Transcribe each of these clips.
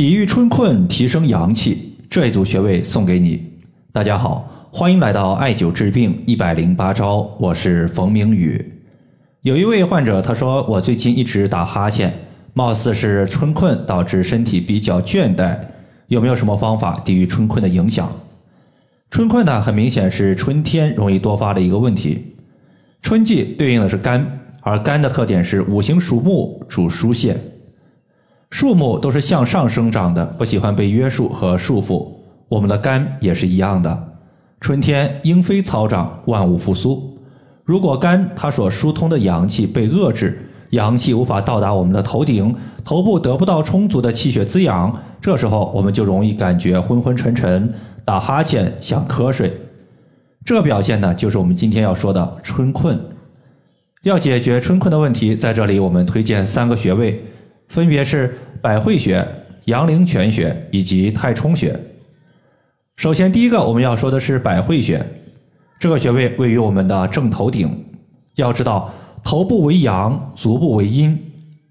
抵御春困，提升阳气，这一组穴位送给你。大家好，欢迎来到艾灸治病一百零八招，我是冯明宇。有一位患者他说，我最近一直打哈欠，貌似是春困导致身体比较倦怠，有没有什么方法抵御春困的影响？春困呢，很明显是春天容易多发的一个问题。春季对应的是肝，而肝的特点是五行属木，主疏泄。树木都是向上生长的，不喜欢被约束和束缚。我们的肝也是一样的，春天莺飞草长，万物复苏。如果肝它所疏通的阳气被遏制，阳气无法到达我们的头顶，头部得不到充足的气血滋养，这时候我们就容易感觉昏昏沉沉，打哈欠，想瞌睡。这表现呢，就是我们今天要说的春困。要解决春困的问题，在这里我们推荐三个穴位。分别是百会穴、阳陵泉穴以及太冲穴。首先，第一个我们要说的是百会穴，这个穴位位于我们的正头顶。要知道，头部为阳，足部为阴，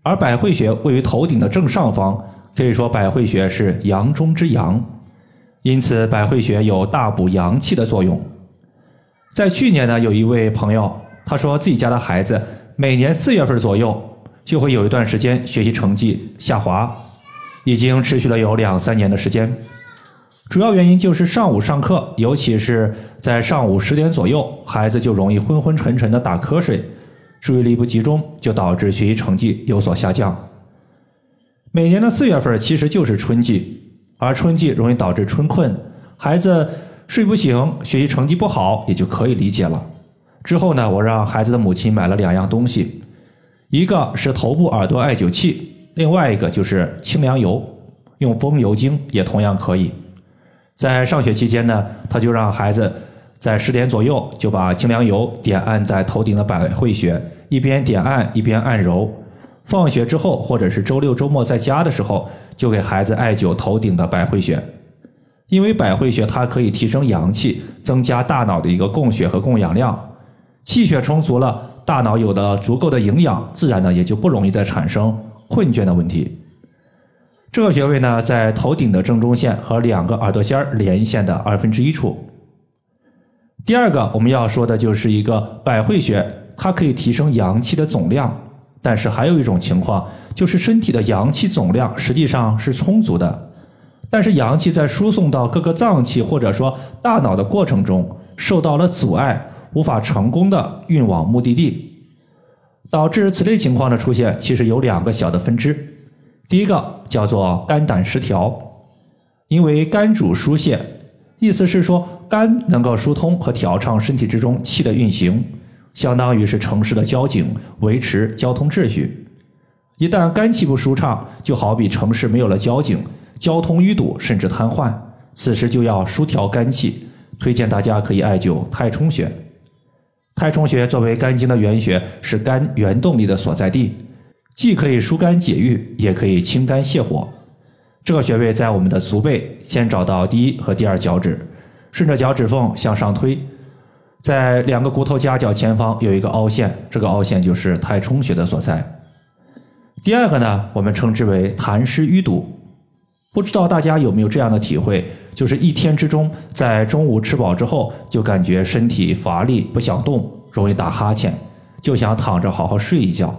而百会穴位于头顶的正上方，可以说百会穴是阳中之阳。因此，百会穴有大补阳气的作用。在去年呢，有一位朋友他说自己家的孩子每年四月份左右。就会有一段时间学习成绩下滑，已经持续了有两三年的时间。主要原因就是上午上课，尤其是在上午十点左右，孩子就容易昏昏沉沉的打瞌睡，注意力不集中，就导致学习成绩有所下降。每年的四月份其实就是春季，而春季容易导致春困，孩子睡不醒，学习成绩不好，也就可以理解了。之后呢，我让孩子的母亲买了两样东西。一个是头部耳朵艾灸器，另外一个就是清凉油，用风油精也同样可以。在上学期间呢，他就让孩子在十点左右就把清凉油点按在头顶的百会穴，一边点按一边按揉。放学之后或者是周六周末在家的时候，就给孩子艾灸头顶的百会穴，因为百会穴它可以提升阳气，增加大脑的一个供血和供氧量，气血充足了。大脑有了足够的营养，自然呢也就不容易再产生困倦的问题。这个穴位呢，在头顶的正中线和两个耳朵尖连线的二分之一处。第二个我们要说的就是一个百会穴，它可以提升阳气的总量，但是还有一种情况，就是身体的阳气总量实际上是充足的，但是阳气在输送到各个脏器或者说大脑的过程中受到了阻碍。无法成功的运往目的地，导致此类情况的出现，其实有两个小的分支。第一个叫做肝胆失调，因为肝主疏泄，意思是说肝能够疏通和调畅身体之中气的运行，相当于是城市的交警，维持交通秩序。一旦肝气不舒畅，就好比城市没有了交警，交通淤堵甚至瘫痪，此时就要疏调肝气，推荐大家可以艾灸太冲穴。太冲穴作为肝经的原穴，是肝原动力的所在地，既可以疏肝解郁，也可以清肝泻火。这个穴位在我们的足背，先找到第一和第二脚趾，顺着脚趾缝向上推，在两个骨头夹角前方有一个凹陷，这个凹陷就是太冲穴的所在。第二个呢，我们称之为痰湿淤堵。不知道大家有没有这样的体会？就是一天之中，在中午吃饱之后，就感觉身体乏力，不想动，容易打哈欠，就想躺着好好睡一觉。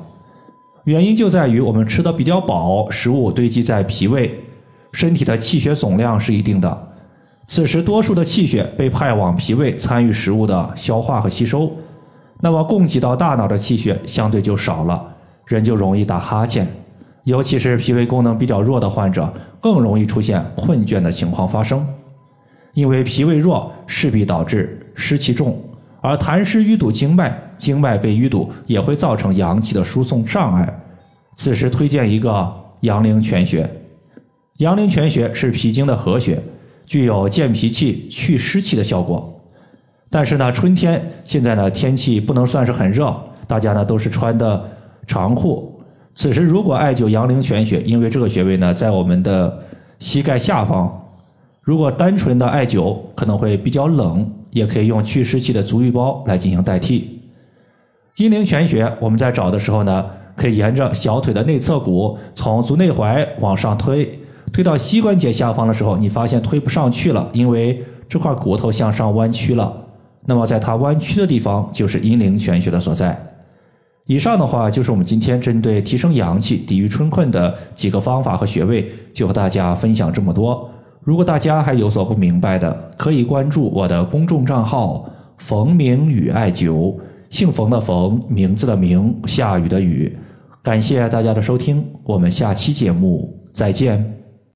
原因就在于我们吃的比较饱，食物堆积在脾胃，身体的气血总量是一定的。此时多数的气血被派往脾胃参与食物的消化和吸收，那么供给到大脑的气血相对就少了，人就容易打哈欠。尤其是脾胃功能比较弱的患者，更容易出现困倦的情况发生。因为脾胃弱，势必导致湿气重，而痰湿淤堵经脉，经脉被淤堵也会造成阳气的输送障碍。此时推荐一个阳陵泉穴。阳陵泉穴是脾经的合穴，具有健脾气、去湿气的效果。但是呢，春天现在呢天气不能算是很热，大家呢都是穿的长裤。此时如果艾灸阳陵泉穴，因为这个穴位呢在我们的膝盖下方，如果单纯的艾灸可能会比较冷，也可以用祛湿气的足浴包来进行代替。阴陵泉穴我们在找的时候呢，可以沿着小腿的内侧骨，从足内踝往上推，推到膝关节下方的时候，你发现推不上去了，因为这块骨头向上弯曲了。那么在它弯曲的地方，就是阴陵泉穴的所在。以上的话就是我们今天针对提升阳气、抵御春困的几个方法和穴位，就和大家分享这么多。如果大家还有所不明白的，可以关注我的公众账号“冯明宇艾灸”，姓冯的冯，名字的名，下雨的雨。感谢大家的收听，我们下期节目再见。